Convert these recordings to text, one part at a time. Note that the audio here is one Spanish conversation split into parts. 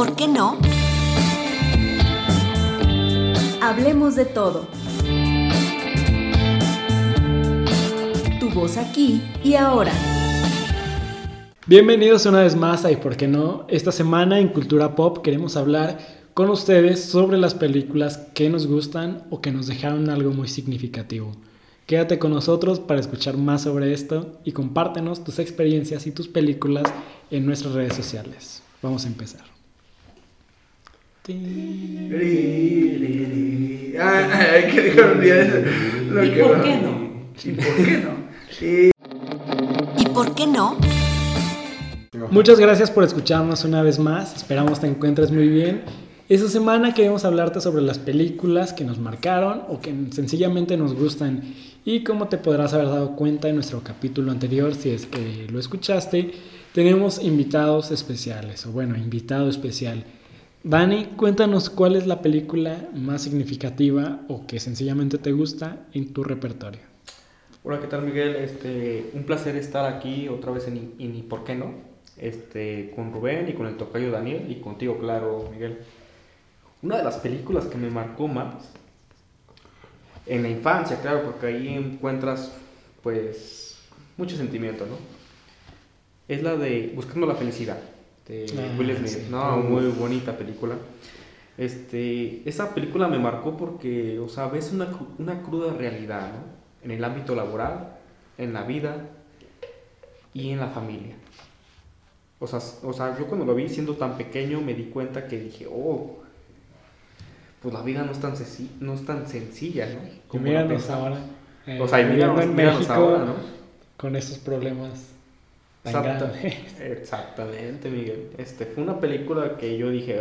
por qué no? Hablemos de todo. Tu voz aquí y ahora. Bienvenidos una vez más a Y por qué no. Esta semana en Cultura Pop queremos hablar con ustedes sobre las películas que nos gustan o que nos dejaron algo muy significativo. Quédate con nosotros para escuchar más sobre esto y compártenos tus experiencias y tus películas en nuestras redes sociales. Vamos a empezar. Ay, que dijeron ¿Y por qué no? ¿Y por qué no? ¿Y por qué no? Muchas gracias por escucharnos una vez más. Esperamos te encuentres muy bien. Esta semana queremos hablarte sobre las películas que nos marcaron o que sencillamente nos gustan. Y como te podrás haber dado cuenta en nuestro capítulo anterior, si es que lo escuchaste, tenemos invitados especiales, o bueno, invitado especial. Dani, cuéntanos cuál es la película más significativa o que sencillamente te gusta en tu repertorio. Hola, ¿qué tal Miguel? Este, un placer estar aquí otra vez en, ¿Y por qué no? Este, con Rubén y con el tocayo Daniel y contigo, claro, Miguel. Una de las películas que me marcó más en la infancia, claro, porque ahí encuentras pues mucho sentimiento, ¿no? Es la de Buscando la felicidad de Ah, Will Smith, sí. ¿no? Muy bonita película. Este, esa película me marcó porque, o sea, ves una, una cruda realidad, ¿no? En el ámbito laboral, en la vida y en la familia. O sea, o sea, yo cuando lo vi siendo tan pequeño me di cuenta que dije, oh, pues la vida no es tan, no es tan sencilla, ¿no? Y Como la míranos ahora. eh, O sea, y míranos, en míranos México ahora, ¿no? con esos problemas tan Exacta- grandes. Exactamente, Miguel. Este, fue una película que yo dije,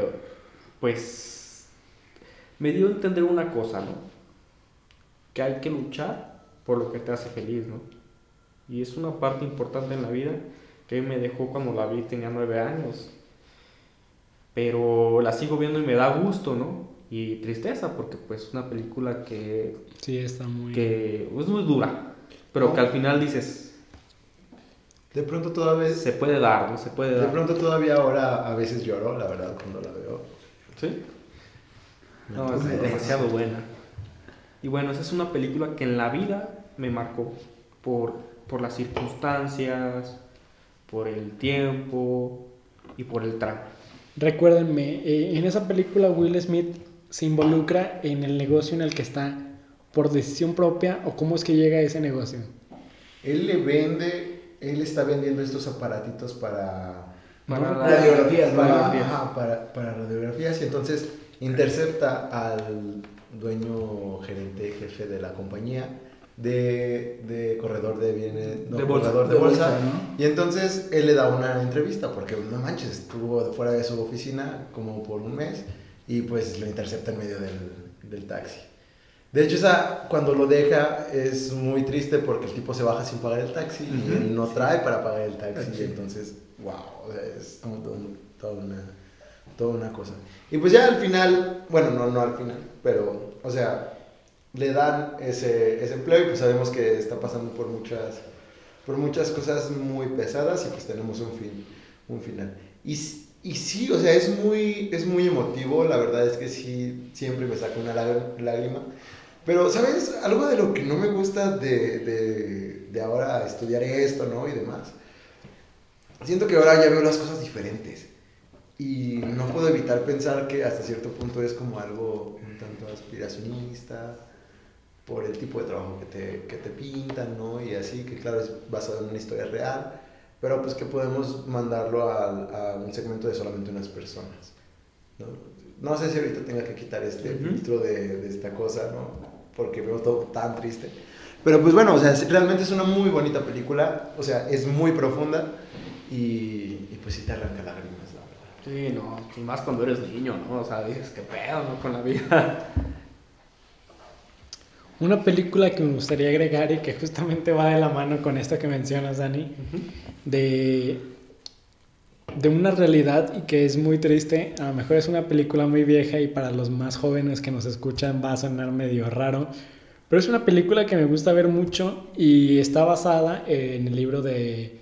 pues, me dio a entender una cosa, ¿no? Que hay que luchar por lo que te hace feliz, ¿no? Y es una parte importante en la vida que me dejó cuando la vi, tenía nueve años. Pero la sigo viendo y me da gusto, ¿no? Y tristeza, porque pues es una película que, Sí, está muy... que es muy dura, pero que al final dices, De pronto todavía se puede dar, ¿no? Se puede de dar. pronto todavía ahora a veces lloro, la verdad, cuando la veo. ¿Sí? Me No, es demasiado buena. Y bueno, esa es una película que en la vida me marcó por, por las circunstancias, por el tiempo y por el tramo. Recuérdenme, eh, en esa película Will Smith se involucra en el negocio en el que está por decisión propia o cómo es que llega a ese negocio. Él le vende, él está vendiendo estos aparatitos para Para ¿no? la- radiografías, para, radiografías. ajá, para, para radiografías y entonces intercepta al dueño, gerente, jefe de la compañía de, de corredor de bienes, no, De bolsa. corredor de, De bolsa, bolsa, ¿no? y entonces él le da una entrevista porque no manches, estuvo fuera de su oficina como por un mes y pues lo intercepta en medio del, del taxi. De hecho, esa, cuando lo deja es muy triste porque el tipo se baja sin pagar el taxi y él no trae para pagar el taxi. Entonces, wow, o sea, es como todo una, toda una cosa. Y pues ya al final, bueno, no, no al final, pero, o sea, le dan ese, ese empleo y pues sabemos que está pasando por muchas, por muchas cosas muy pesadas y pues tenemos un fin, un final. Y, y sí, o sea, es muy, es muy emotivo, la verdad es que sí, siempre me saca una lágr- lágrima. Pero, ¿sabes? Algo de lo que no me gusta de, de, de ahora estudiar esto, ¿no? Y demás. Siento que ahora ya veo las cosas diferentes. Y no puedo evitar pensar que hasta cierto punto es como algo un tanto aspiracionista por el tipo de trabajo que te, que te pintan, ¿no? Y así, que claro, es basado en una historia real, pero pues que podemos mandarlo a, a un segmento de solamente unas personas, ¿no? No sé si ahorita tenga que quitar este Ujú. filtro de, de esta cosa, ¿no? Porque veo todo tan triste. Pero pues bueno, o sea, realmente es una muy bonita película, o sea, es muy profunda y, y pues sí te arranca lágrimas, la verdad. Sí, no, y más cuando eres niño, ¿no? O sea, dices, qué pedo, ¿no? Con la vida. Una película que me gustaría agregar y que justamente va de la mano con esto que mencionas, Dani, de, de una realidad y que es muy triste. A lo mejor es una película muy vieja y para los más jóvenes que nos escuchan va a sonar medio raro, pero es una película que me gusta ver mucho y está basada en el libro de,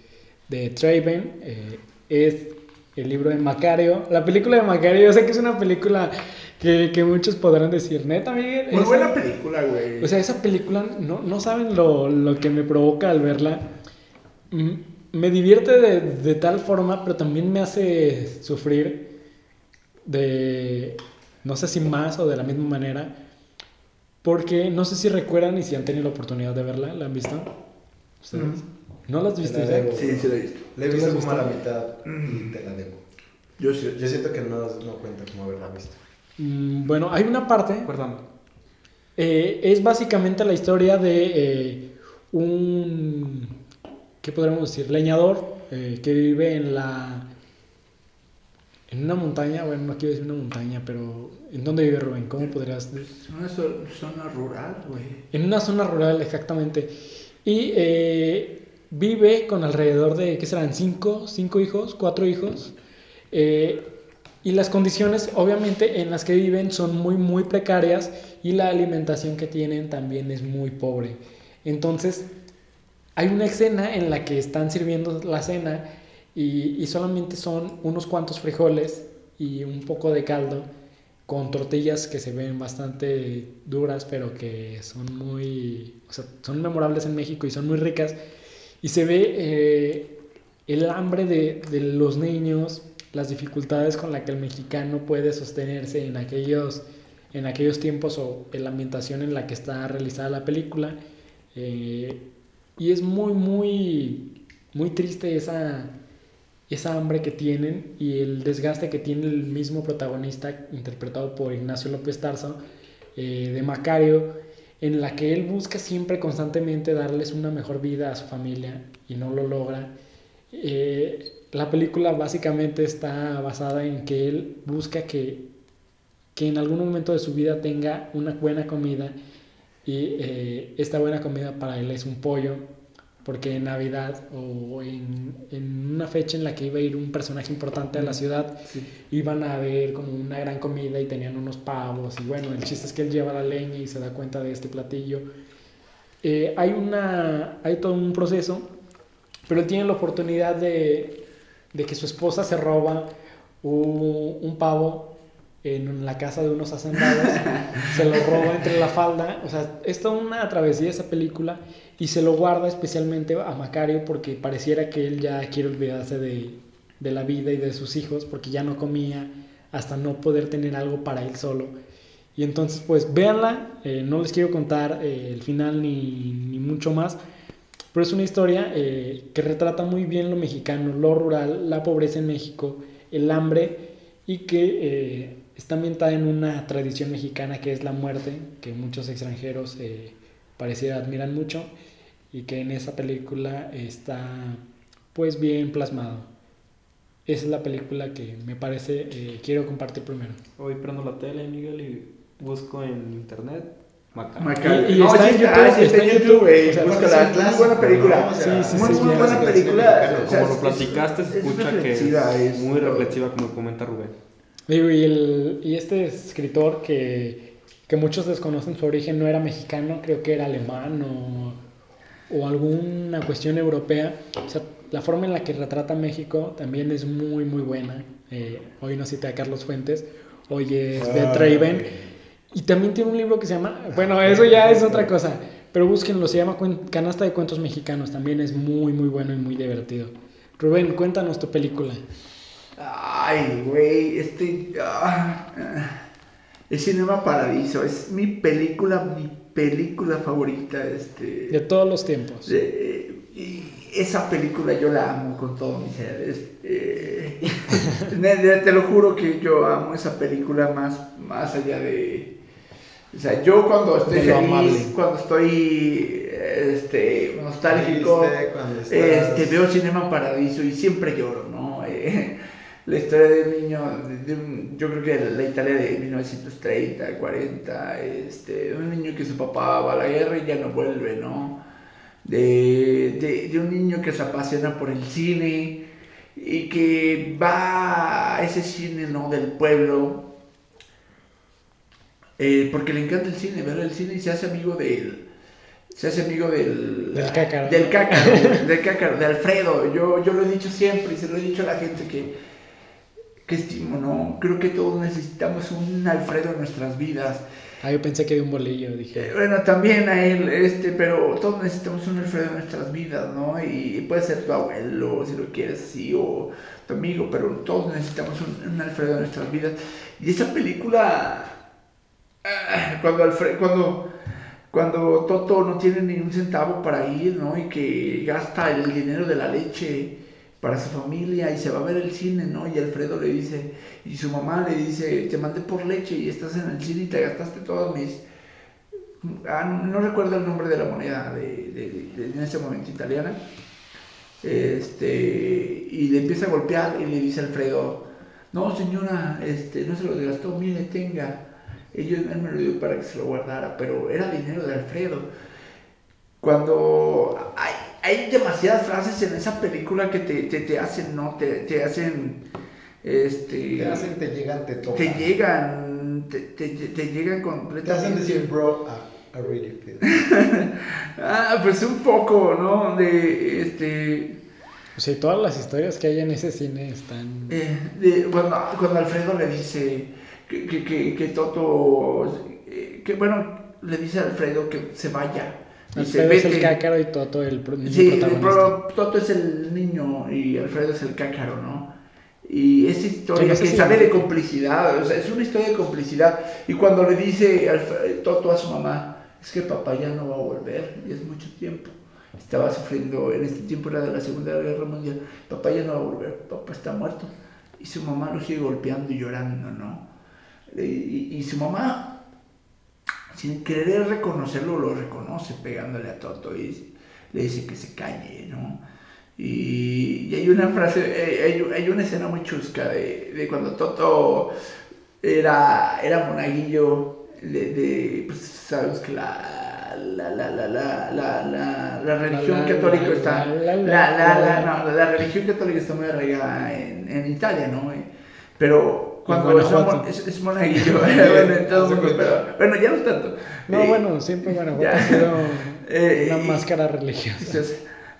de Traven. eh, es el libro de Macario. La película de Macario, yo sé que es una película que, que muchos podrán decir, neta, Miguel. Muy esa- buena película, güey. O sea, esa película, no, no saben lo, lo que me provoca al verla. Mm, Me divierte de, de tal forma, pero también me hace sufrir de, no sé si más o de la misma manera, porque no sé si recuerdan y si han tenido la oportunidad de verla, ¿la han visto? ¿Ustedes? ¿No las viste, la debo. sí, sí, la he visto. La he ¿Tú la visto como a la mitad y te la debo. Yo sí. Yo siento que no, no cuenta como haberla visto. Mm, Bueno, hay una parte Acuérdame. Eh, es básicamente la historia de eh, un, ¿qué podríamos decir? Leñador eh, que vive en la, en una montaña, bueno, no quiero decir una montaña, pero ¿en dónde vive Rubén? ¿Cómo podrías? Es una zo- zona rural, güey. En una zona rural, exactamente. Y eh, vive con alrededor de, ¿qué serán? ¿Cinco? ¿Cinco hijos? ¿Cuatro hijos? Eh, y las condiciones, obviamente, en las que viven son muy, muy precarias y la alimentación que tienen también es muy pobre. Entonces, hay una escena en la que están sirviendo la cena y, y solamente son unos cuantos frijoles y un poco de caldo con tortillas que se ven bastante duras, pero que son muy, o sea, son memorables en México y son muy ricas. Y se ve eh, el hambre de, de los niños, las dificultades con las que el mexicano puede sostenerse en aquellos, en aquellos tiempos o en la ambientación en la que está realizada la película. Eh, y es muy, muy, muy triste esa, esa hambre que tienen y el desgaste que tiene el mismo protagonista, interpretado por Ignacio López Tarso, eh, de Macario, en la que él busca siempre constantemente darles una mejor vida a su familia y no lo logra. Eh, la película básicamente está basada en que él busca que, que en algún momento de su vida tenga una buena comida y eh, esta buena comida para él es un pollo porque en Navidad o en, en una fecha en la que iba a ir un personaje importante a la ciudad iban a ver como una gran comida y tenían unos pavos. Y bueno, el chiste es que él lleva la leña y se da cuenta de este platillo. Eh, hay, una, hay todo un proceso, pero él tiene la oportunidad de, de que su esposa se roba un, un pavo en la casa de unos hacendados, se lo roba entre la falda, o sea, es toda una travesía esa película y se lo guarda especialmente a Macario porque pareciera que él ya quiere olvidarse de, de la vida y de sus hijos porque ya no comía hasta no poder tener algo para él solo. Y entonces, pues véanla, eh, no les quiero contar eh, el final ni, ni, mucho más, pero es una historia eh, que retrata muy bien lo mexicano, lo rural, la pobreza en México, el hambre y que eh, está ambientada en una tradición mexicana que es la muerte, que muchos extranjeros eh, pareciera admiran mucho y que en esa película está pues bien plasmado. Esa es la película que me parece, eh, quiero compartir primero. Hoy prendo la tele, Miguel, y busco en internet. Macario. Y- y no, está sí en está, YouTube, sí está está en YouTube, güey. o sea, es es muy buena película. ¿no? O sea, Sí, sí, muy, sí, muy buena película. o sea, Como lo es- platicaste, se es escucha que reflexiva, es muy reflexiva, como comenta Rubén. Digo, Y, el, y este escritor que, que muchos desconocen su origen no era mexicano, creo que era alemán o, o alguna cuestión europea. O sea, la forma en la que retrata México también es muy, muy buena. Eh, hoy no cité a Carlos Fuentes, hoy es Beth Raven. Y también tiene un libro que se llama, bueno, eso ya es otra cosa, pero búsquenlo, se llama Canasta de Cuentos Mexicanos, también es muy, muy bueno y muy divertido. Rubén, cuéntanos tu película. Ay, güey, este. ah, el Cinema Paradiso es mi película, mi película favorita. Este. De todos los tiempos. de- y esa película yo la amo con todo mi ser. ne- te lo juro que yo amo esa película más, más allá de. O sea, yo cuando estoy feliz, amable. cuando estoy este, nostálgico, Triste, cuando estás- este, veo Cinema Paradiso y siempre lloro, ¿no? Eh, la historia de un niño, de- de un- yo creo que la Italia de 1930, 40, este, un niño que su papá va a la guerra y ya no vuelve, ¿no? De, de, de un niño que se apasiona por el cine y que va a ese cine, ¿no? Del pueblo. eh, porque le encanta el cine, ver el cine y se hace amigo del, se hace amigo del... Del cácaro. Del cácaro, del cácaro, de Alfredo. Yo, yo lo he dicho siempre y se lo he dicho a la gente que ¿qué estimo, no? Creo que todos necesitamos un Alfredo en nuestras vidas. Ah, yo pensé que de un bolillo, dije. Eh, bueno, también a él, este, pero todos necesitamos un Alfredo en nuestras vidas, ¿no? Y puede ser tu abuelo, si lo quieres así, o tu amigo, pero todos necesitamos un, un Alfredo en nuestras vidas. Y esa película, ah, cuando Alfredo, cuando, cuando Toto no tiene ni un centavo para ir, ¿no? Y que gasta el dinero de la leche para su familia y se va a ver el cine, ¿no? Y Alfredo le dice, y su mamá le dice, te mandé por leche y estás en el cine y te gastaste todos mis... Ah, no, recuerdo el nombre de la moneda de, de- de- en ese momento italiana. Este, y le empieza a golpear y le dice Alfredo, no señora, este, no se lo gastó, mire, tenga. Ellos, él me lo dio para que se lo guardara, pero era dinero de Alfredo. Cuando hay, hay demasiadas frases en esa película que te, te, te hacen, ¿no? Te, te hacen, este... Te hacen, te llegan, te tocan. te llegan, te, te, te llegan Te completamente. hacen decir, bro, I, I really feel. Ah, pues un poco, ¿no? De, este... O sea, todas las historias que hay en ese cine están. Eh, de- cuando, cuando Alfredo le dice que, que, que, que Toto, eh, que bueno, le dice a Alfredo que se vaya. Dice, Alfredo es el cácaro y Toto el niño Sí, protagonista. pero Toto es el niño y Alfredo es el cácaro, ¿no? Y esa historia sé que si- sale de complicidad, o sea, es una historia de complicidad. Y cuando le dice Alfre- Toto a su mamá, es que papá ya no va a volver, y es mucho tiempo. Estaba sufriendo, en este tiempo era de la Segunda Guerra Mundial, papá ya no va a volver, papá está muerto. Y su mamá lo sigue golpeando y llorando, ¿no? Y, y- y su mamá, sin querer reconocerlo, lo reconoce pegándole a Toto y le dice que se calle, ¿no? Y, y hay una frase, eh, hay, hay una escena muy chusca de, de cuando Toto era, era monaguillo, de, de, pues sabes que la, la, la, la, la, la, la, la religión católica está, la, la, la, la, la, la, no, la religión católica está muy arraigada en, en Italia, ¿no? Eh, Pero cuando es, Guanajuato. mon- es, es monaguillo, bueno, en todo el Haz de mundo, cuenta. pero, bueno, ya no tanto. No, Eh, bueno, siempre Guanajuato ha sido Eh, una máscara religiosa.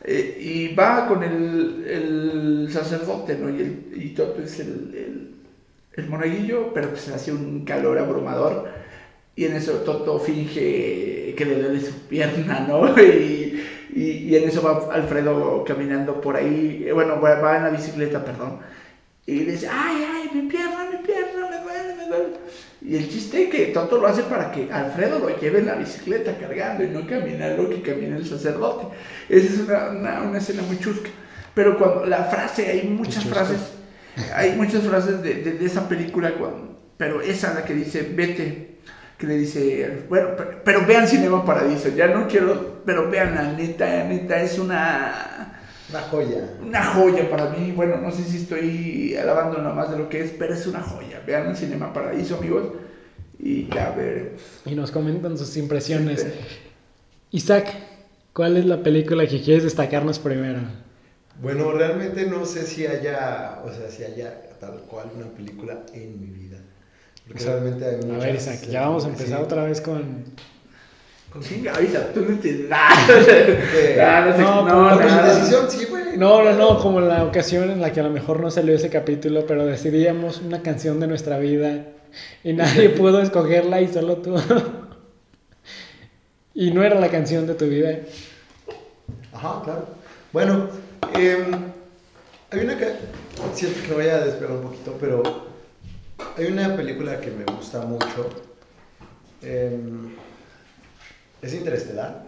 Eh, y va con el, el sacerdote, ¿no? Y, el, y Toto es el, el, el monaguillo, pero pues hace un calor abrumador. Y en eso Toto finge que le duele su pierna, ¿no? Y, y, y en eso va Alfredo caminando por ahí, bueno, va, va en la bicicleta, perdón. Y dice, ay, ay, mi pierna, me duele, me duele. Y el chiste es que Toto lo hace para que Alfredo lo lleve en la bicicleta cargando y no camina lo que camina el sacerdote. Esa es una, una, una escena muy chusca. Pero cuando la frase, hay muchas frases, hay muchas frases de, de, de esa película, cuando, pero esa la que dice, vete, que le dice, bueno, pero, pero vean Cinema Paradiso, ya no quiero, pero vean la neta, neta, es una Una joya. una joya para mí. Bueno, no sé si estoy alabando nada más de lo que es, pero es una joya. Vean el Cinema Paradiso, amigos, y ya veremos. Y nos comentan sus impresiones. Sí. Isaac, ¿cuál es la película que quieres destacarnos primero? Bueno, realmente no sé si haya, o sea, si haya tal cual una película en mi vida. Porque O sea, realmente hay A muchas. ver, Isaac, ya vamos a empezar sí. otra vez con... Chinga, avisa, tú no entiendes nada. ¿Qué? Ah, no No, no, Con tu nada. indecisión, sí, güey. No, no, no, como la ocasión en la que a lo mejor no salió ese capítulo, pero decidíamos una canción de nuestra vida y nadie pudo escogerla y solo tú. y no era la canción de tu vida. Ajá, claro. Bueno, em, hay una que. Siento que me voy a despegar un poquito, pero hay una película que me gusta mucho. Em, es Interestelar.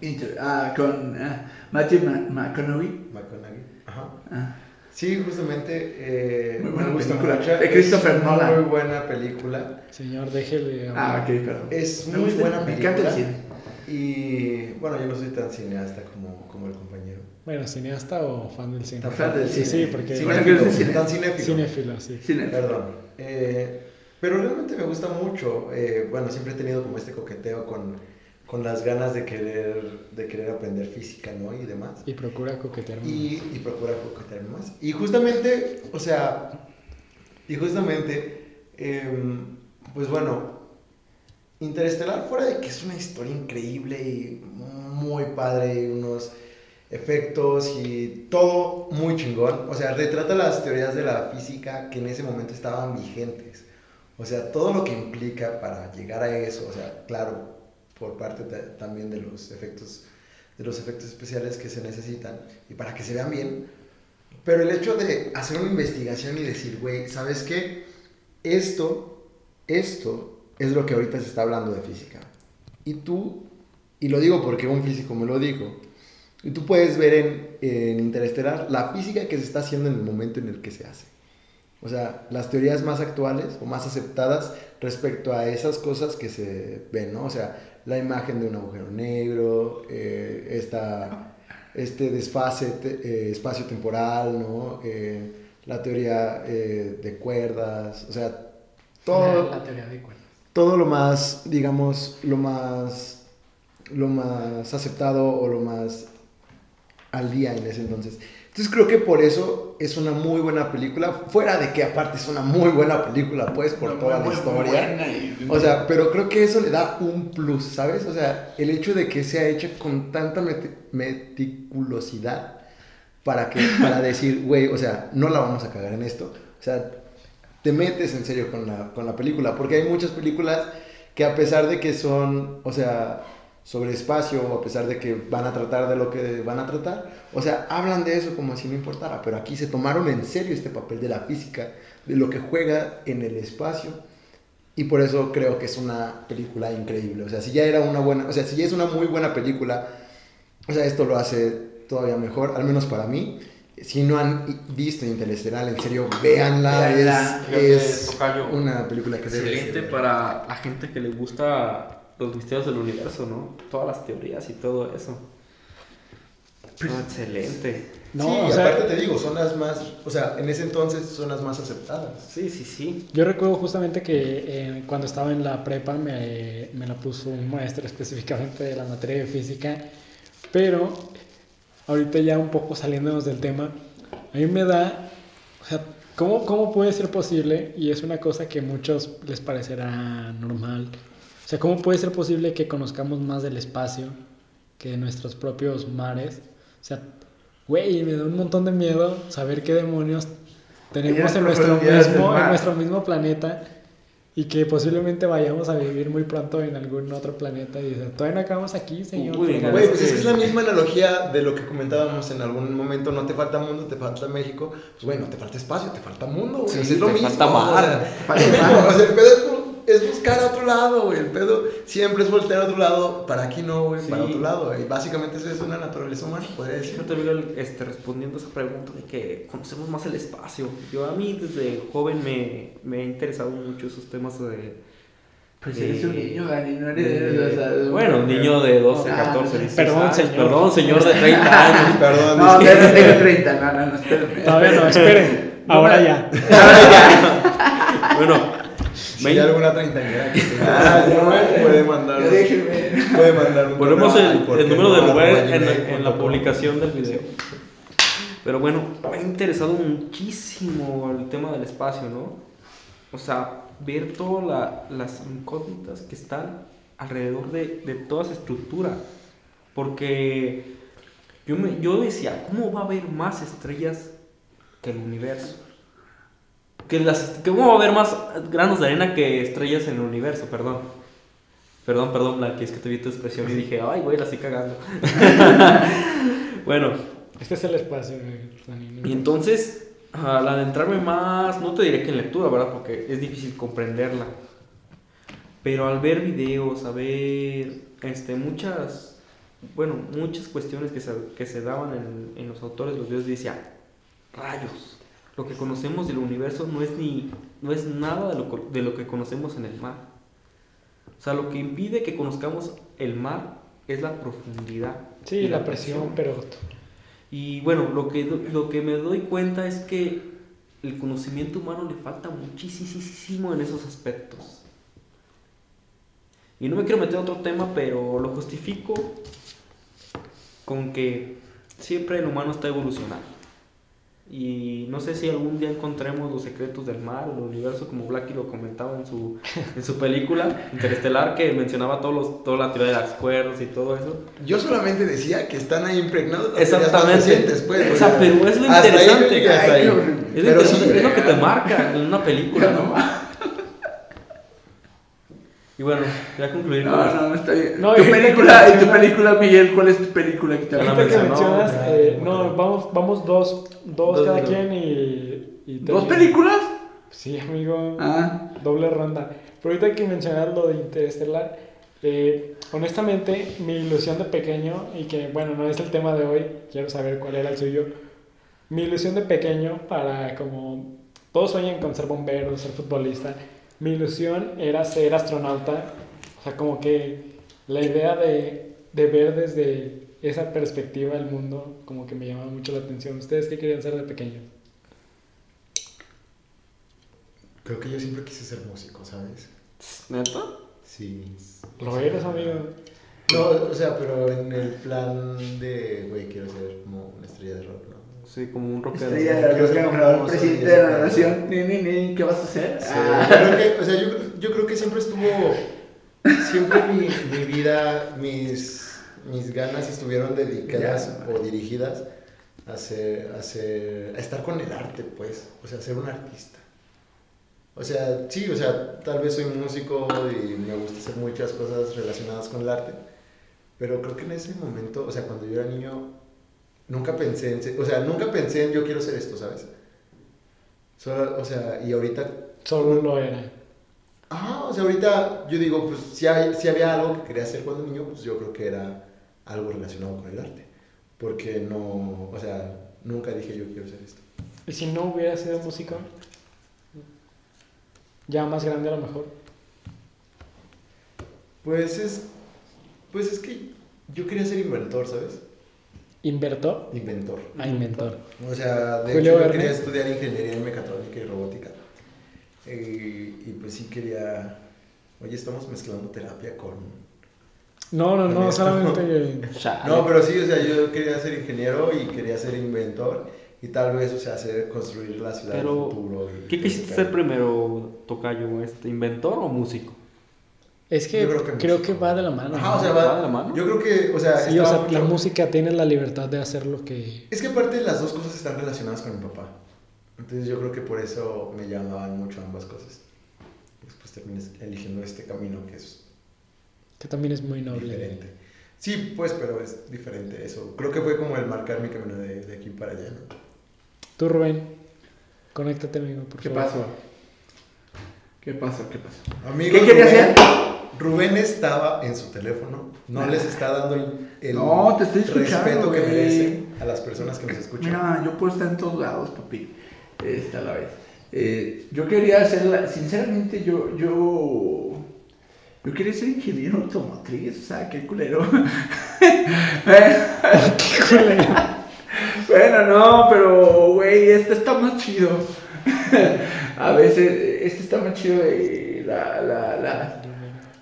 Inter- ah, con ah, Matthew Ma- McConaughey. McConaughey. Ajá. Ah, Sí, justamente. eh, Muy buena me gusta película. mucho. De Christopher Es Nolan. Muy buena película. Señor, déjele. ah, ok, perdón. Es Me muy gusta- buena me película. encanta el cine. Y bueno, yo no soy tan cineasta como, como el compañero. Bueno, ¿cineasta o fan del cine? Fan del Sí, cine. sí, porque... Sí, bueno, bueno, que es de cine. Tan cinéfilo. cinéfilo, sí. Cine. Perdón. Eh, pero realmente me gusta mucho. eh, bueno, siempre he tenido como este coqueteo con, con las ganas de querer, de querer aprender física, ¿no? Y demás. Y procura coquetear más. Y, y procura coquetear más. Y justamente, o sea, y justamente, em, pues bueno, Interestelar, fuera de que es una historia increíble y muy padre, y unos, efectos y todo muy chingón. O sea, retrata las teorías de la física que en ese momento estaban vigentes. O sea, todo lo que implica para llegar a eso, o sea, claro, por parte ta- también de los efectos de los efectos especiales que se necesitan y para que se vean bien. Pero el hecho de hacer una investigación y decir, güey, ¿sabes qué? Esto, esto es lo que ahorita se está hablando de física. Y tú, y lo digo porque un físico me lo dijo, y tú puedes ver en, en Interestelar la física que se está haciendo en el momento en el que se hace. O sea, las teorías más actuales o más aceptadas respecto a esas cosas que se ven, ¿no? O sea, la imagen de un agujero negro, eh, esta, este desfase te- eh, espacio-temporal, ¿no? Eh, la teoría de cuerdas, o sea, todo La teoría de cuerdas. todo lo más, digamos, lo más, lo más aceptado o lo más al día en ese entonces. Entonces creo que por eso es una muy buena película, fuera de que aparte es una muy buena película, pues, por Muy, toda muy, la historia. y- O sea, pero creo que eso le da un plus, ¿sabes? O sea, el hecho de que sea hecha con tanta meti- meticulosidad para, que, para decir, güey, o sea, no la vamos a cagar en esto. O sea, te metes en serio con la, con la película, porque hay muchas películas que a pesar de que son, o sea, sobre espacio, o a pesar de que van a tratar de lo que van a tratar, o sea, hablan de eso como si no importara, pero aquí se tomaron en serio este papel de la física, de lo que juega en el espacio, y por eso creo que es una película increíble, o sea, si ya era una buena, o sea, si ya es una muy buena película, o sea, esto lo hace todavía mejor, al menos para mí. Si no han visto Interestelar, en serio, véanla. Es, es una película que debe Excelente para la gente que le gusta los misterios del universo, ¿no? Todas las teorías y todo eso. No, excelente. No, sí, o sea, aparte te digo, son las más, o sea, en ese entonces son las más aceptadas. Sí, sí, sí. Yo recuerdo justamente que eh, cuando estaba en la prepa me, me la puso un maestro específicamente de la materia de física, pero ahorita ya un poco saliéndonos del tema, a mí me da, o sea, ¿cómo, ¿cómo puede ser posible? Y es una cosa que a muchos les parecerá normal. O sea, ¿cómo puede ser posible que conozcamos más del espacio que de nuestros propios mares? O sea, güey, me da un montón de miedo saber qué demonios tenemos en nuestro mismo, en nuestro mismo planeta y que posiblemente vayamos a vivir muy pronto en algún otro planeta y dice, todavía no acabamos aquí, señor. Uy, Güey, pues es que es la misma analogía de lo que comentábamos en algún momento, no te falta mundo, te falta México. Pues bueno, te falta espacio, te falta mundo, güey. Sí, es lo te mismo. falta o mar. o sea, el pedo es, es buscar a otro lado, güey. El pedo siempre es voltear a otro lado, para aquí no, güey, Sí. para otro lado. güey. Básicamente eso es una naturaleza humana, podría decir. Fíjate, Miguel, este, respondiendo a esa pregunta de que conocemos más el espacio. Yo a mí desde joven me, me ha interesado mucho esos temas de... Pues de- eres un niño, Dani, no eres. de- o sea, de bueno, un niño de 12, Ah, 14, 16 perdón, señor. Perdón, señor de 30 años. Perdón, No, que- no tengo 30, no, no, no, espérame. Todavía no, esperen, ahora ya. Bueno, si hay alguna treintañera que tenga, puede mandar, puede mandar un Ponemos el, número no, de Rubén arroba en, la- en publicación del video. Pero bueno, me ha interesado muchísimo el tema del espacio, ¿no? O sea, ver todas la- las incógnitas que están alrededor de, de toda esa estructura. Porque yo, me, yo decía, ¿cómo va a haber más estrellas que el universo? Que las, ¿Cómo va a haber más granos de arena que estrellas en el universo? Perdón. Perdón, perdón, Blanqui, es que te vi tu expresión y dije, ay, güey, la estoy cagando. bueno, Este es el espacio, y entonces, al adentrarme más, no te diré que en lectura, ¿verdad? Porque es difícil comprenderla. Pero al ver videos, a ver este, muchas, bueno, muchas cuestiones que se, que se daban en, en los autores los videos, decía, rayos, lo que conocemos del universo no es, ni, no es nada de lo, de lo que conocemos en el mar. O sea, lo que impide que conozcamos el mar es la profundidad. Sí, y la presión, pero y bueno, lo que, lo que me doy cuenta es que el conocimiento humano le falta muchísimo en esos aspectos. Y no me quiero meter a otro tema, pero lo justifico con que siempre el humano está evolucionando. Y no sé si algún día encontremos los secretos del mar, el universo, como Blackie lo comentaba en su, en su película Interestelar, que mencionaba todos los, toda la teoría de las cuerdas y todo eso. Yo solamente decía que están ahí impregnados. las más Exactamente. recientes, pues, O sea, pero es lo ahí interesante. Ay, ahí. horrible. Es, lo Pero interesante, sí, es lo que te marca en una película, ¿no? Y bueno, ya concluir con No, esto. no, está bien. No, tu película, y tu película, Miguel, ¿cuál es tu película que te Ahorita que mencionas, eh, no, que- vamos, vamos dos, dos, Dos, cada dos. quien y, y ¿Dos películas? Sí, amigo. Ah, Doble ronda. Pero ahorita que mencionar lo de Interestelar, eh, honestamente, mi ilusión de pequeño, y que bueno, no es el tema de hoy, quiero saber cuál era el suyo. Mi ilusión de pequeño para como todos sueñan con ser bombero, ser futbolista. Mi ilusión era ser astronauta. O sea, como que la idea de, de ver desde esa perspectiva el mundo, como que me llamaba mucho la atención. ¿Ustedes qué querían ser de pequeños? Creo que yo siempre quise ser músico, ¿sabes? ¿Neta? Sí. Lo eres, amigo. No, o sea, pero en el plan de, güey, quiero ser como una estrella de rock, ¿no? Sí, como un rockero. estrella de rock presidente de la nación. Ni, ni, ni, ¿qué vas a hacer? Sí, Ah. yo creo que, o sea, yo, yo creo que siempre estuvo, siempre mi, mi vida, mis, mis ganas estuvieron dedicadas Ya. o dirigidas a, ser, a, ser- a estar con el arte, pues, o sea, ser un artista. O sea, sí, o sea, tal vez soy músico y me gusta hacer muchas cosas relacionadas con el arte, pero creo que en ese momento, o sea, cuando yo era niño, nunca pensé en, ser- o sea, nunca pensé en yo quiero ser esto, ¿sabes? Solo, o sea, y ahorita Solo lo era. Ajá, o sea, ahorita yo digo, pues si, hay, si había algo que quería hacer cuando niño, pues yo creo que era algo relacionado con el arte. Porque no, o sea, nunca dije yo quiero hacer esto. ¿Y si no hubiera sido músico? Ya más grande a lo mejor. Pues es, pues es que yo quería ser inventor, ¿sabes? ¿Invertó? Inventor. A inventor. O sea, de Julio hecho yo quería estudiar ingeniería en mecatrónica y robótica. Eh, y pues sí quería, oye, estamos mezclando terapia con... No, no, no, solamente. No, pero sí, o sea, yo quería ser ingeniero y quería ser inventor y tal vez, o sea, hacer, construir la ciudad Pero, del futuro. y- ¿Qué quisiste ser primero, Tocayo? Este, ¿Inventor o músico? Es que Yo creo creo que, va de la mano. Ajá, o sea, ¿Va va, de la mano? Yo creo que, o sea, sí, o la música tiene la libertad de hacer lo que. Es que aparte las dos cosas están relacionadas con mi papá. Entonces yo creo que por eso me llamaban mucho ambas cosas. Después terminé eligiendo este camino que es que también es muy noble. diferente. Sí, pues, pero es diferente eso. Creo que fue como el marcar mi camino de, de aquí para allá, ¿no? Tú, Rubén, conéctate, amigo, por ¿Qué favor. pasó? ¿Qué pasó? ¿Qué pasó? Amigos, ¿Qué quería hacer? Rubén estaba en su teléfono, no les está dando el, el No, te estoy escuchando, respeto que güey. merecen a las personas que nos escuchan. Mira, yo puedo estar en todos lados, papi. Esta a la vez. Eh, yo quería hacer, sinceramente, yo, yo, yo quería ser ingeniero automotriz, o sea, qué culero. bueno, no, pero, güey, este está más chido. a veces, este está más chido y la, la, la,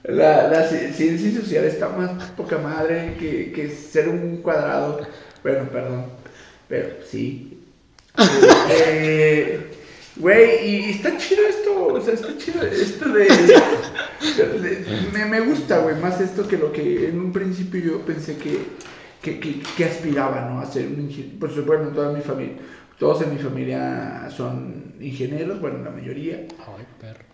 la, la ci- ciencia social está más poca madre que, que ser un cuadrado. Bueno, perdón. Pero sí. Eh, Güey, y está chido esto. O sea, está chido esto de. de- me, me gusta, güey, más esto que lo que en un principio yo pensé que, que, que, que aspiraba, ¿no? A ser un ingeniero. Por supuesto, bueno, toda mi familia. Todos en mi familia son ingenieros, bueno, la mayoría. Ay, perro.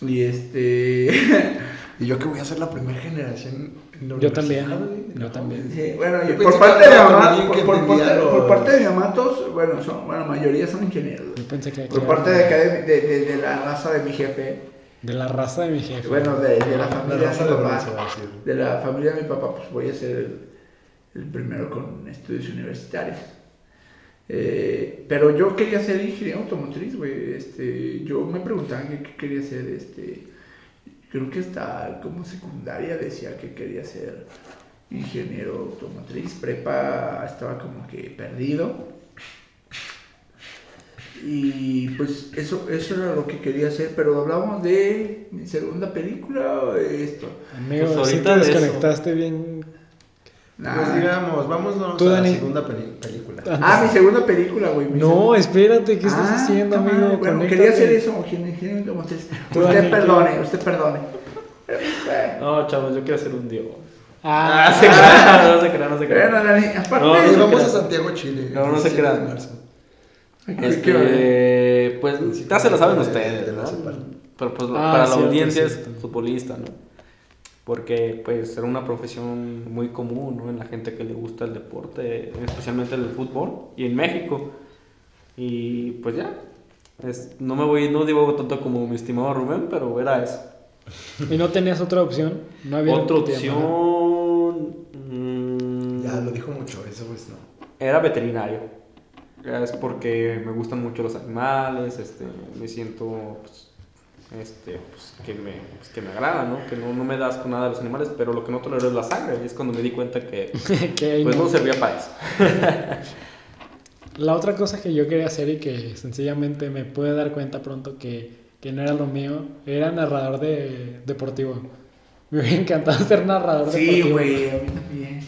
Y este. Y yo que voy a ser la primera generación en la Yo también, güey. yo No, también. Sí, bueno, Yo por parte de mamá, por, por parte de bueno, son, bueno, la mayoría son ingenieros. Yo pensé que. Por que parte de, acá de, de, de- de la raza de mi jefe, de la raza de mi jefe. bueno, de, de la familia de de mi papá, de la familia de mi papá, pues voy a ser el, el primero con estudios universitarios. Eh, pero yo quería ser ingeniero automotriz, güey. Este, yo me preguntaban qué, qué quería ser, este, creo que hasta como secundaria decía que quería ser ingeniero automotriz. Prepa estaba como que perdido. Y pues eso, eso era lo que quería hacer, pero hablamos de mi segunda película o de esto. Amigo, Pues sí te de eso. desconectaste bien. Nah. Pues digamos, vámonos Tú, a Dani. la segunda película. Ah, mi segunda película, güey. No, segunda- espérate, ¿qué estás Ah, haciendo, no, amigo? Bueno, Conéctate. quería hacer eso, usted, usted Dani, perdone, ¿qué? usted perdone. No, chavos, yo quiero ser un dios. Ah, Ah, se crean, no se crean, no se Bueno, crean. Dani, aparte No, Pues no vamos a. Santiago, Chile. No, no se 17 de crean. marzo. Este, pues ya se lo saben ustedes, ¿no? Pero pues Ah, para la cierto, audiencia es futbolista, ¿no? Porque pues era una profesión muy común, ¿no? En la gente que le gusta el deporte, especialmente el fútbol, y en México. Y pues ya, es, no me voy, no digo tanto como mi estimado Rubén, pero era eso. ¿Y no tenías otra opción? ¿No había Otra opción... mm, Ya lo dijo mucho, eso pues no. Era veterinario. Es porque me gustan mucho los animales, este, me siento pues, este, pues, que, me, pues, que me agrada, ¿no? Que no, no me das con nada de los animales, pero lo que no tolero es la sangre. Y es cuando me di cuenta que pues no. no servía para eso. La otra cosa que yo quería hacer y que sencillamente me pude dar cuenta pronto que, que no era lo mío, era narrador de deportivo. Me hubiera encantado ser narrador Sí, deportivo. güey, a mí también.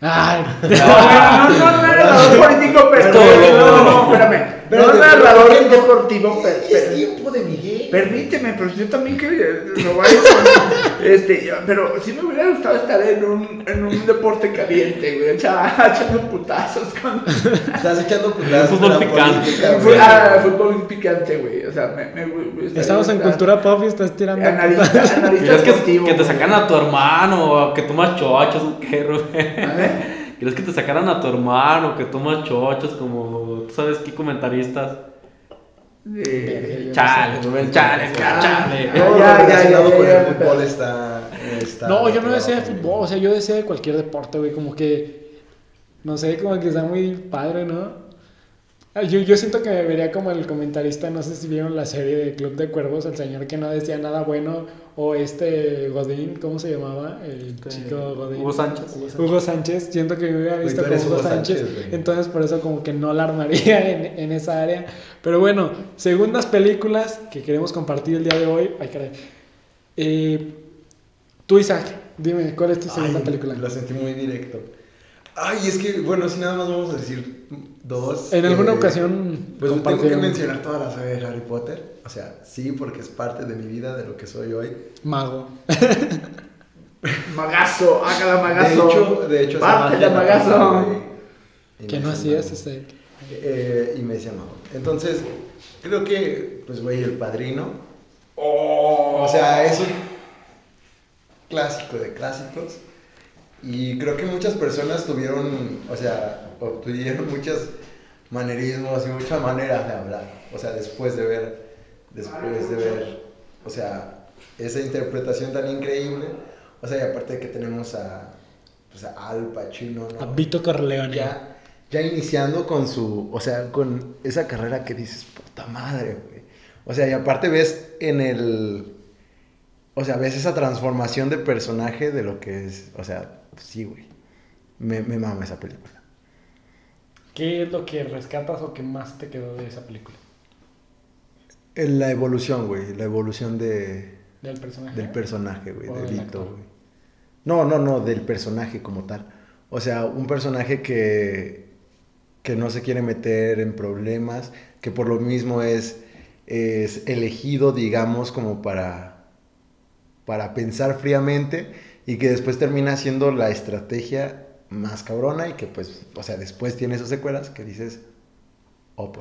Ay, No, no, no, no, narrador político, pero. todo No, loco. no, espérame. No Espérate, narrador pero- deportivo, pero. Es tiempo de Miguel. Permíteme, pero yo también quería eso. Este, pero sí me hubiera gustado estar en un, en un deporte caliente, güey. echa- Echando putazos con. Estás echando putazos. Fútbol picante. ah, fútbol picante, güey. O sea, me. me, estamos en cultura pop y estás tirando. Analista, analista ¿Quieres que, que te sacan a tu hermano o que tomas chochos qué, Rubén? ¿Quieres que te sacaran a tu hermano que tomas chochos como, tú sabes qué comentaristas? Eh, Chale, Rubén, chale, chale. Ya, Todo ya, lo relacionado ya, con ya, el ya. fútbol está, está. No, yo no decía de claro. fútbol, o sea, yo decía de cualquier deporte, güey, como que, no sé, como que está muy padre, ¿no? Ah, Yo, yo siento que me vería como el comentarista, no sé si vieron la serie de Club de Cuervos, el señor que no decía nada bueno, o este Godín, ¿cómo se llamaba? El chico Godín. Hugo Sánchez. Hugo Sánchez, siento que me hubiera visto como Hugo Sánchez, entonces por eso como que no la armaría en, en esa área. Pero bueno, segundas películas que queremos compartir el día de hoy. Ay, caray. Eh, tú, Isaac, dime, ¿cuál es tu segunda Ay, película? Lo sentí muy directo. Ay, es que, bueno, si nada más vamos a decir dos. En alguna eh, ocasión Pues tengo que mencionar toda la saga de Harry Potter. O sea, sí, porque es parte de mi vida, de lo que soy hoy. Mago. Magazo, hágala De magazo. hecho, de hecho, de la magazo. pasaba, güey. Y ¿Qué me no hacías ese? Eh, y me decía mago. Entonces, creo que, pues, güey, el padrino. Oh. O sea, es un clásico de clásicos. Y creo que muchas personas tuvieron, o sea, obtuvieron muchos manerismos y muchas maneras de hablar. O sea, después de ver, después de ver, o sea, esa interpretación tan increíble. O sea, y aparte de que tenemos a, pues, a Al Pacino, ¿no? A Vito Corleone. ya, ya iniciando con su, o sea, con esa carrera que dices, puta madre, güey. O sea, y aparte ves en el, o sea, ves esa transformación de personaje de lo que es, o sea, sí, güey. Me, me mama esa película. ¿Qué es lo que rescatas o que más te quedó de esa película? En La evolución, güey, la evolución de, Del personaje. del personaje, güey, de Vito, güey. No, no, no, del personaje como tal. O sea, un personaje que, que no se quiere meter en problemas, que por lo mismo es, es elegido, digamos, como para, para pensar fríamente y que después termina siendo la estrategia más cabrona y que pues, o sea, después tiene esas secuelas que dices, oh.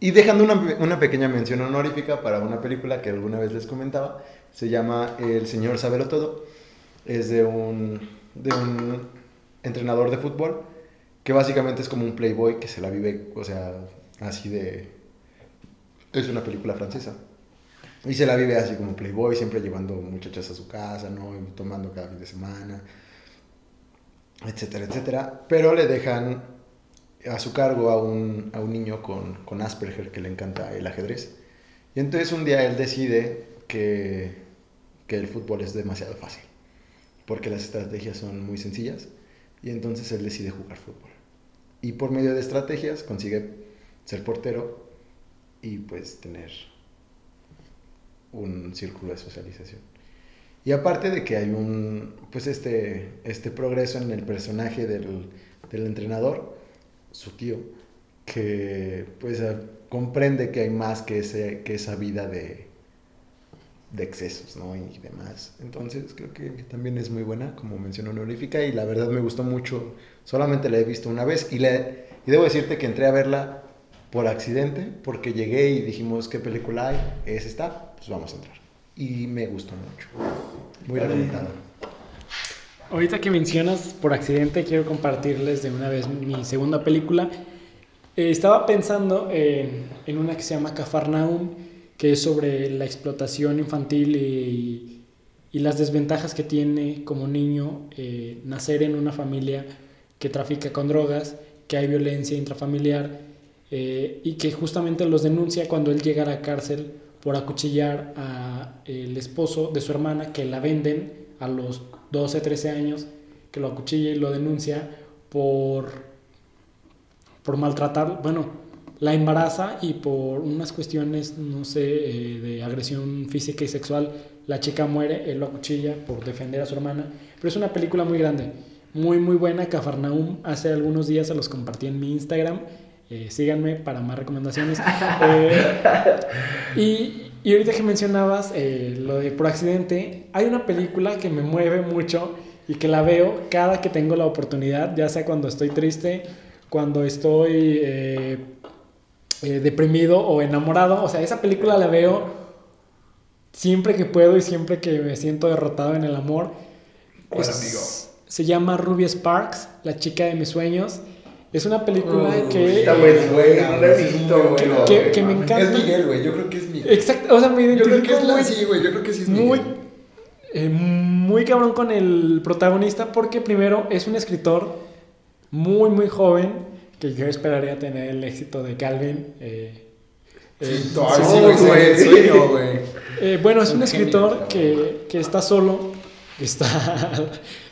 Y dejando una, una pequeña mención honorífica para una película que alguna vez les comentaba, se llama El Señor Sabelo Todo. Es de un, de un entrenador de fútbol que básicamente es como un playboy que se la vive, o sea, así de... Es una película francesa. Y se la vive así como playboy, siempre llevando muchachas a su casa, ¿no? Y tomando cada fin de semana, etcétera, etcétera. Pero le dejan a su cargo a un, a un niño con, con Asperger que le encanta el ajedrez. Y entonces un día él decide que, que el fútbol es demasiado fácil, porque las estrategias son muy sencillas, y entonces él decide jugar fútbol. Y por medio de estrategias consigue ser portero y pues tener un círculo de socialización. Y aparte de que hay un, pues este, este progreso en el personaje del, del entrenador, su tío, que pues eh, comprende que hay más que, ese, que esa vida de, de excesos, ¿no? Y demás. Entonces creo que también es muy buena, como mencionó Honorífica, y la verdad me gustó mucho. Solamente la he visto una vez y, le, y debo decirte que entré a verla por accidente, porque llegué y dijimos, ¿qué película hay? Es esta, pues vamos a entrar. Y me gustó mucho. Muy recomendada. Ahorita que mencionas por accidente, quiero compartirles de una vez mi segunda película. Eh, estaba pensando en, en una que se llama Cafarnaum, que es sobre la explotación infantil y, y las desventajas que tiene como niño eh, nacer en una familia que trafica con drogas, que hay violencia intrafamiliar eh, y que justamente los denuncia cuando él llega a la cárcel por acuchillar a el esposo de su hermana que la venden a los 12, 13 años, que lo acuchilla y lo denuncia por, por maltratar, bueno, la embaraza y por unas cuestiones, no sé, eh, de agresión física y sexual, la chica muere, él lo acuchilla por defender a su hermana, pero es una película muy grande, muy, muy buena, Cafarnaum, hace algunos días se los compartí en mi Instagram, eh, síganme para más recomendaciones. Eh, y, y, ahorita que mencionabas eh, lo de por accidente, hay una película que me mueve mucho y que la veo cada que tengo la oportunidad, ya sea cuando estoy triste, cuando estoy deprimido o enamorado. O sea, esa película la veo siempre que puedo y siempre que me siento derrotado en el amor. ¿Cuál, Es- amigo? Se llama Ruby Sparks, la chica de mis sueños. Es una película que... está buena, güey, no la he visto, güey. Que- güey. que me encanta. Es Miguel, güey. Yo creo que es Miguel. Exacto, o sea, me Yo identifico creo que es la... muy- Sí, güey. Yo creo que sí es muy, Miguel. eh, muy cabrón con el protagonista porque primero es un escritor muy, muy joven que yo esperaría tener el éxito de Calvin. eh, eh, Ay, sí, sí, güey. güey. sí, güey. eh, bueno, es un Un genio. escritor que, que está solo, que está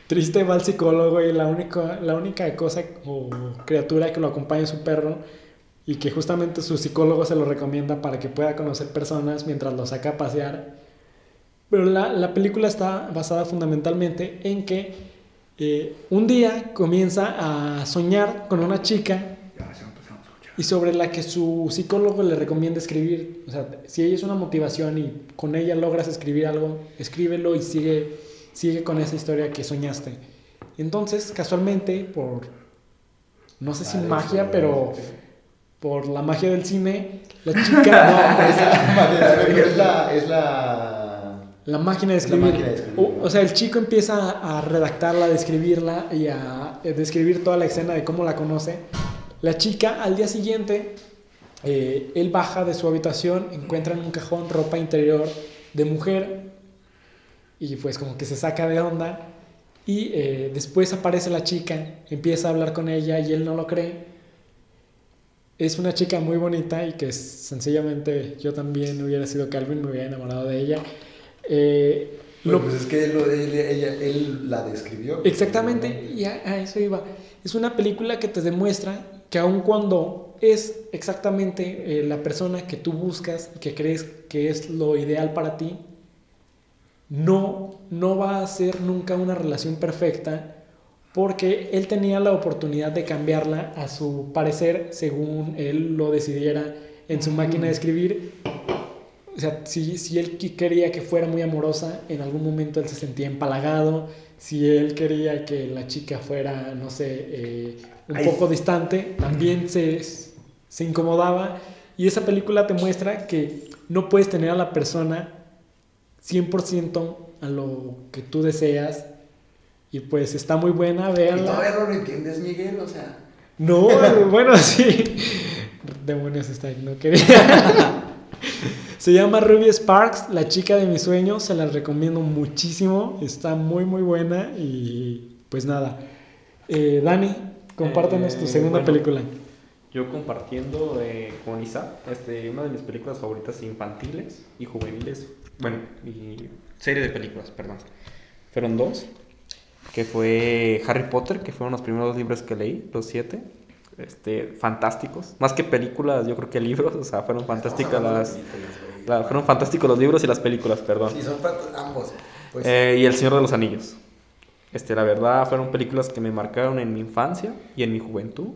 triste, va al psicólogo y la única, la única cosa o criatura que lo acompaña es su perro y que justamente su psicólogo se lo recomienda para que pueda conocer personas mientras lo saca a pasear. Pero la, la película está basada fundamentalmente en que eh, un día comienza a soñar con una chica y sobre la que su psicólogo le recomienda escribir. O sea, si ella es una motivación y con ella logras escribir algo, escríbelo y sigue, sigue con esa historia que soñaste. Entonces, casualmente, por, no sé si magia, pero por la magia del cine, la chica, Es la, es la, es la... no, la máquina de escribir. máquina de escribir, O, ¿no? o sea, el chico empieza a redactarla, a describirla y a eh, describir toda la escena de cómo la conoce. La chica, al día siguiente, eh, él baja de su habitación, encuentra en un cajón ropa interior de mujer y pues como que se saca de onda y eh, después aparece la chica, empieza a hablar con ella y él no lo cree. Es una chica muy bonita y que sencillamente yo también hubiera sido Calvin, me hubiera enamorado de ella. Eh, Bueno, lo- pues es que él, él, ella, él la describió. Exactamente, y a, a eso iba. Es una película que te demuestra que aun cuando es exactamente eh, la persona que tú buscas y que crees que es lo ideal para ti, no, no va a ser nunca una relación perfecta porque él tenía la oportunidad de cambiarla a su parecer según él lo decidiera en su máquina de escribir. O sea, si, si él quería que fuera muy amorosa, en algún momento él se sentía empalagado. Si él quería que la chica fuera, no sé, eh, un Ay. poco distante, también se, se incomodaba. Y esa película te muestra que no puedes tener a la persona 100% a lo que tú deseas. Y pues está muy buena, Y véanla. todavía no lo entiendes, Miguel, o sea... No, bueno, sí. Demonios está ahí, no quería. Se llama Ruby Sparks, la chica de mis sueños. Se la recomiendo muchísimo. Está muy, muy buena. Y pues nada. Eh, Dani, compártenos tu Eh, segunda bueno. película. Yo compartiendo eh, con Isa, este, una de mis películas favoritas infantiles y juveniles, bueno, y serie de películas, perdón. Fueron dos, que fue Harry Potter, que fueron los primeros libros que leí, los siete, este, fantásticos. Más que películas, yo creo que libros, o sea, fueron fantásticas las, la- fueron fantásticos los libros y las películas, perdón. Sí, son ambos. Pues, Eh, y El Señor de los Anillos. Este, la verdad, fueron películas que me marcaron en mi infancia y en mi juventud.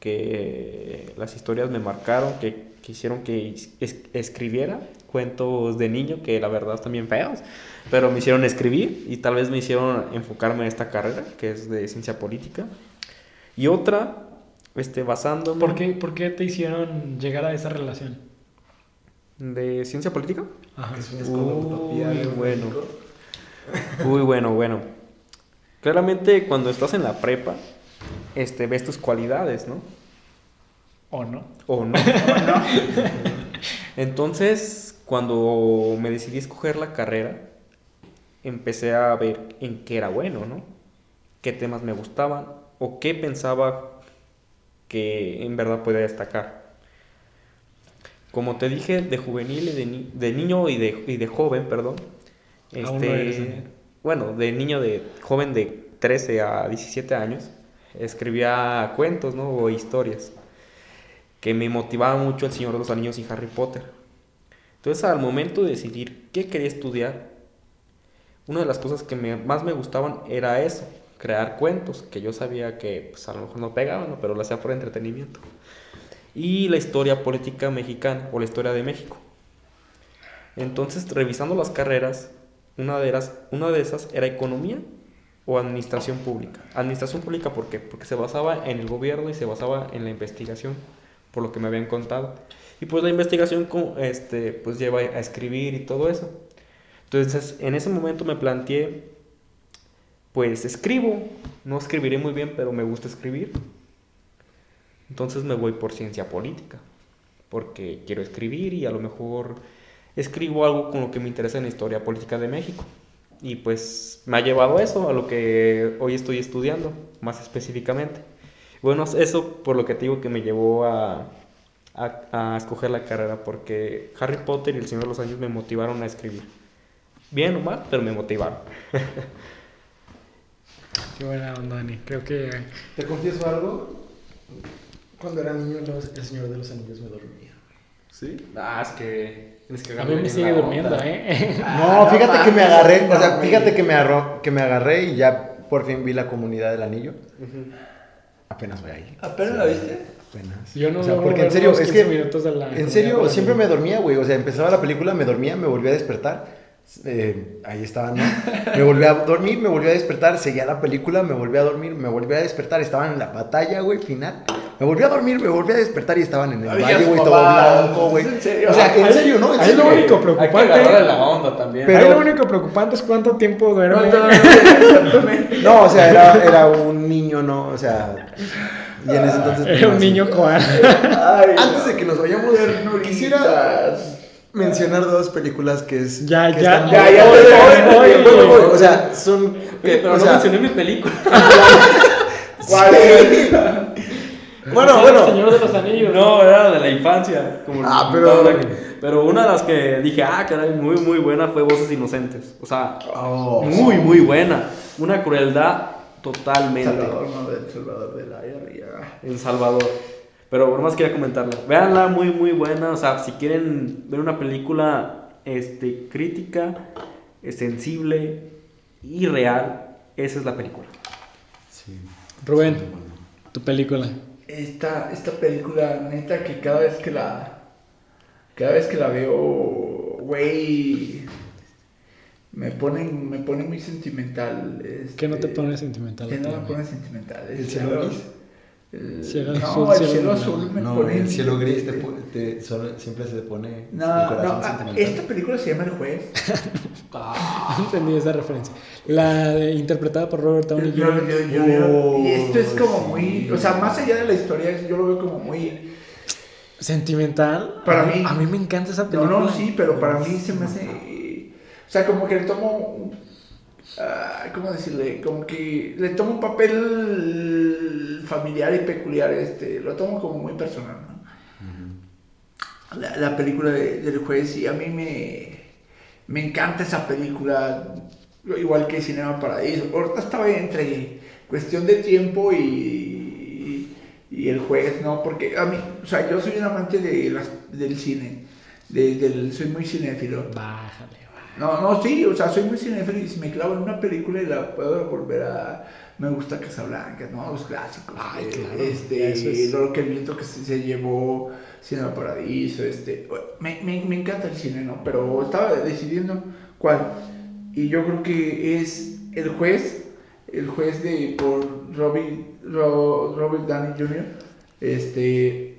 Que las historias me marcaron, que, que hicieron que es- escribiera cuentos de niño, que la verdad están bien feos, pero me hicieron escribir y tal vez me hicieron enfocarme en esta carrera, que es de ciencia política. Y otra, este, basándome... ¿Por qué, ¿Por qué te hicieron llegar a esa relación? ¿De ciencia política? Ajá. es una Uy, bueno. Uy, bueno, bueno. Claramente cuando estás en la prepa, este, ves tus cualidades, ¿no? ¿O no? ¿O no? Entonces, cuando me decidí escoger la carrera, empecé a ver en qué era bueno, ¿no? Qué temas me gustaban o qué pensaba que en verdad podía destacar. Como te dije, de juvenil y de, ni- de niño y de, y de joven, perdón. Aún no eres, Daniel. bueno, de niño, de joven de 13 a 17 años, escribía cuentos, ¿no? O historias que me motivaba mucho El Señor de los Anillos y Harry Potter. Entonces, al momento de decidir qué quería estudiar, una de las cosas que más me gustaban era eso, crear cuentos, que yo sabía que pues, a lo mejor no pegaban, pero lo hacía por entretenimiento. Y la historia política mexicana o la historia de México. Entonces, revisando las carreras, una de, las, una de esas era economía o administración pública. Administración pública, ¿por qué? Porque se basaba en el gobierno y se basaba en la investigación, por lo que me habían contado. Y pues la investigación este, pues lleva a escribir y todo eso. Entonces, en ese momento me planteé, pues escribo, no escribiré muy bien, pero me gusta escribir. Entonces me voy por ciencia política, porque quiero escribir y a lo mejor escribo algo con lo que me interesa en la historia política de México. Y pues me ha llevado a eso, a lo que hoy estoy estudiando, más específicamente. Bueno, eso por lo que te digo que me llevó a, a, a escoger la carrera, porque Harry Potter y El Señor de los Años me motivaron a escribir. Bien o mal, pero me motivaron. Qué buena onda, Dani. Creo que... ¿Te confieso algo? Cuando era niño, los- el Señor de los Anillos me dormía. ¿Sí? Ah, es que tienes que A mí me sigue durmiendo, ¿eh? No, fíjate que me agarré, no, o sea, fíjate que me, agarró, que me agarré y ya por fin vi la comunidad del anillo. Apenas voy ahí. ¿Apenas la viste? Apenas. Yo no o sea, porque en serio, es 15 que minutos de la en serio siempre me dormía, güey, o sea, empezaba la película, me dormía, me volvía a despertar. eh, ahí estaba, ¿no? Me volvía a dormir, me volvía a despertar, seguía la película, me volvía a dormir, me volvía a despertar, estaban en la batalla, güey, final. Me volvía a dormir, me volvía a despertar y estaban en el Ay, valle, ya, güey, todo blanco, güey. ¿en serio? O sea, en serio, ¿no? En Ahí serio. lo único Hay que preocupante... la onda también. Pero- Ahí lo único preocupante es cuánto tiempo duerme. No, o sea, era, era un niño, ¿no? O sea, y en ese entonces... Era un pues, niño. Ay, Antes de que nos vayamos, quisiera mencionar dos películas que es... Ya, que ya, están- ya, ya, Voy, ya, voy, ya, voy, ya, voy. O sea, son... Oye, pero o no sea, mencioné mi película. ¿Cuál es? Bueno, El bueno. Señor de los Anillos. No, era de la infancia. Como Ah, pero-. Pero una de las que dije, ah, caray, muy, muy buena fue Voces Inocentes. O sea, Oh. muy, muy buena. Una crueldad totalmente. Salvador, no, del Salvador de la Guerra. En Salvador. Pero por más quería comentarla. Veanla, muy, muy buena. O sea, si quieren ver una película este, crítica, sensible y real, esa es la película. Sí. Rubén, tu película. Esta, esta película, neta, que cada vez que la. Cada vez que la veo, güey. Me pone, me pone muy sentimental. ¿Qué no te este, pone sentimental? Ti, no me pone sentimental. ¿El? El- Cielo no, azul, el cielo cielo azul me No, pone. el cielo gris te, te- siempre se te pone No, el no, corazón ah, sentimental. esta película se llama El Juez. No entendí esa referencia. La de- interpretada por Robert Downey Yo- Jr. yo- yo- yo- Oh, y esto es como sí. muy. O sea, más allá de la historia, yo lo veo como muy. Sentimental. Para A mí- A mí me encanta esa No, película. no, sí, pero para mí se me hace. O sea, como que le tomo. Ah, ¿Cómo decirle? Como que le tomo un papel familiar y peculiar. este Lo tomo como muy personal, ¿no? la, la película de- del juez, y a mí me, me encanta esa película. Igual que Cinema Paradiso. Ahorita estaba entre cuestión de tiempo y, y el juez, ¿no? Porque a mí, o sea, yo soy un amante de las, del cine. de- del, soy muy cinéfilo. Bájale. No, no, sí, o sea, soy muy cinéfilo y si me clavo en una película y la puedo volver a... Me gusta Casablanca, ¿no? Los clásicos. Ay, eh, claro. Este, es- lo que el viento que se, se llevó, Cinema Paradiso, este... Me, me, me encanta el cine, ¿no? Pero estaba decidiendo cuál. Y yo creo que es El Juez, el juez de por Robbie, Ro- Robert Downey Jr. Este,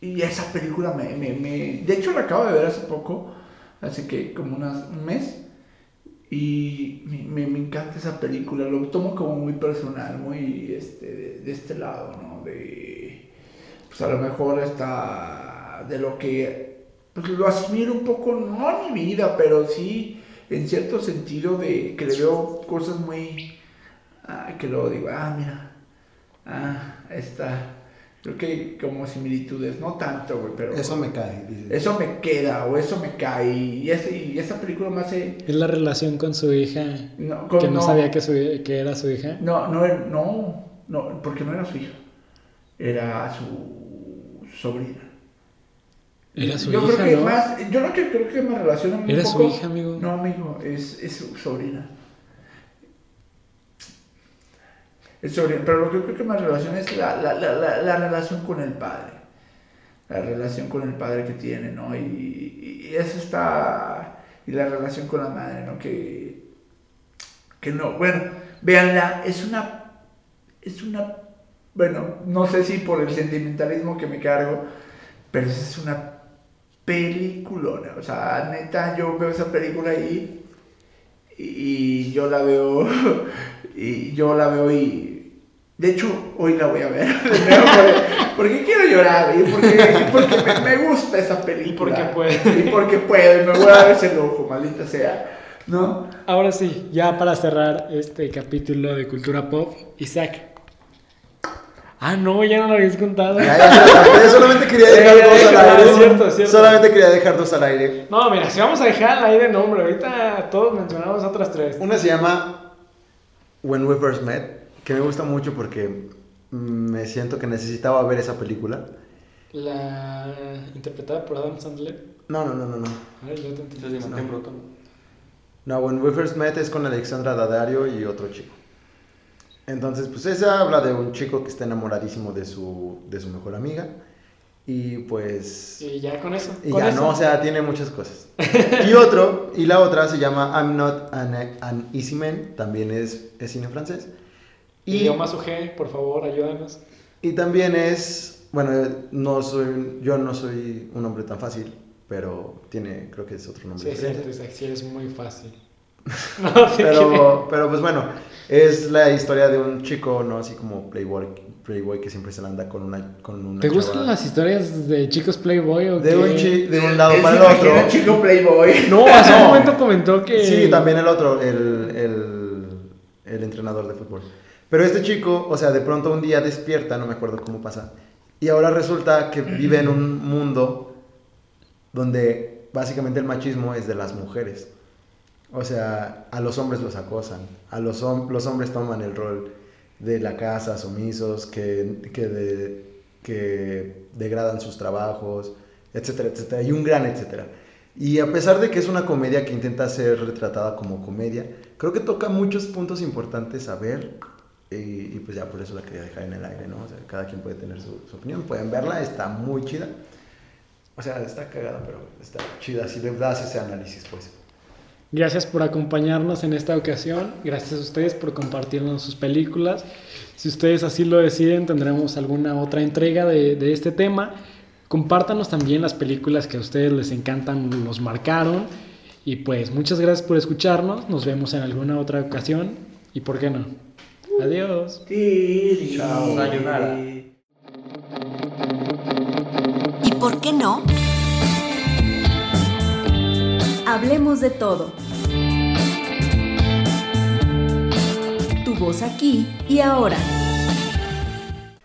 y esa película me, me, me- De hecho, la acabo de ver hace poco, hace que como unas- un mes. Y me, encanta esa película, lo tomo como muy personal, muy este, de, este lado, ¿no? De, pues a lo mejor está de lo que, pues lo asimilo un poco, no a mi vida, pero sí en cierto sentido de que le veo cosas muy, ah, que luego digo, ah, mira, ah, está, creo que como similitudes, no tanto, güey, pero... Eso me cae. dice. Eso me queda o eso me cae. Y, ese, y esa película me hace. Es la relación con su hija, No, con- que no, sabía que, su- que era su hija. No, no, no, no, porque no era su hija. Era su sobrina. Era su yo hija, creo que ¿no? más, yo lo que creo que me relaciona un Era su hija, amigo. No, amigo, es, es su sobrina. Sobrina, pero lo que creo que me relaciona es la, la, la, la, la relación con el padre. La relación con el padre que tiene, ¿no? Y, y eso está. Y la relación con la madre, ¿no? Que. Que no. Bueno, véanla, es una. Es una. Bueno, no sé si por el sentimentalismo que me cargo, pero es una peliculona. O sea, neta, yo veo esa película ahí y yo la veo y yo la veo y de hecho hoy la voy a ver porque, porque quiero llorar y porque, y porque me, me gusta esa película Y porque puede. y porque puedo y me voy a dar ese lujo maldita sea no Ahora sí, ya para cerrar este capítulo de cultura pop, Isaac. Ah, no, ya no lo habías contado. Ya, ya, ya, yo solamente quería dejar dos al aire. es cierto, es cierto. Solamente quería dejar dos al aire. No, mira, si vamos a dejar al aire nombre, ahorita todos mencionamos otras tres. Una se llama When We First Met, que me gusta mucho porque me siento que necesitaba ver esa película. La interpretada por Adam Sandler. No, no, no, no, no. A ver, yo te entendí. Broto. No, When We First Met es con Alexandra Daddario y otro chico. Entonces, pues esa habla de un chico que está enamoradísimo de su, de su mejor amiga. Y pues... Y ya con eso. Y con ya eso. no, o sea, tiene muchas cosas. Y otro, y la otra se llama I'm Not an, an Easy Man, también es, es cine francés. Y, Idioma G, por favor, ayúdanos. y también es, bueno, no soy, yo no soy un hombre tan fácil, pero tiene, creo que es otro nombre Sí, es cierto, diferente. Sí eres muy fácil. No, Pero, pero pues bueno, es la historia de un chico, ¿no? Así como playboy, playboy que siempre se la anda con una, con una ¿Te gustan las historias de chicos Playboy o De qué? un, chi- de un lado para el otro. un chico playboy No, hace un No. momento comentó que. Sí, también el otro, el, el, el entrenador de fútbol. Pero este chico, o sea, de pronto un día despierta, no me acuerdo cómo pasa, y ahora resulta que vive en un mundo donde básicamente el machismo es de las mujeres. O sea, a los hombres los acosan, a los, hom- los hombres toman el rol de la casa, sumisos, que, que, que degradan sus trabajos, etcétera, etcétera, y un gran etcétera. Y a pesar de que es una comedia que intenta ser retratada como comedia, creo que toca muchos puntos importantes a ver. Y, y pues ya por eso la quería dejar en el aire, ¿no? O sea, cada quien puede tener su, su opinión, pueden verla, está muy chida. O sea, está cagada, pero está chida si le das ese análisis, pues. Gracias por acompañarnos en esta ocasión. Gracias a ustedes por compartirnos sus películas. Si ustedes así lo deciden, tendremos alguna otra entrega de, de este tema. Compártanos también las películas que a ustedes les encantan, los marcaron. Y pues muchas gracias por escucharnos. Nos vemos en alguna otra ocasión. Y por qué no. Adiós. Chao. Sayonara. ¿Y por qué no? Hablemos de todo. Tu voz aquí y ahora.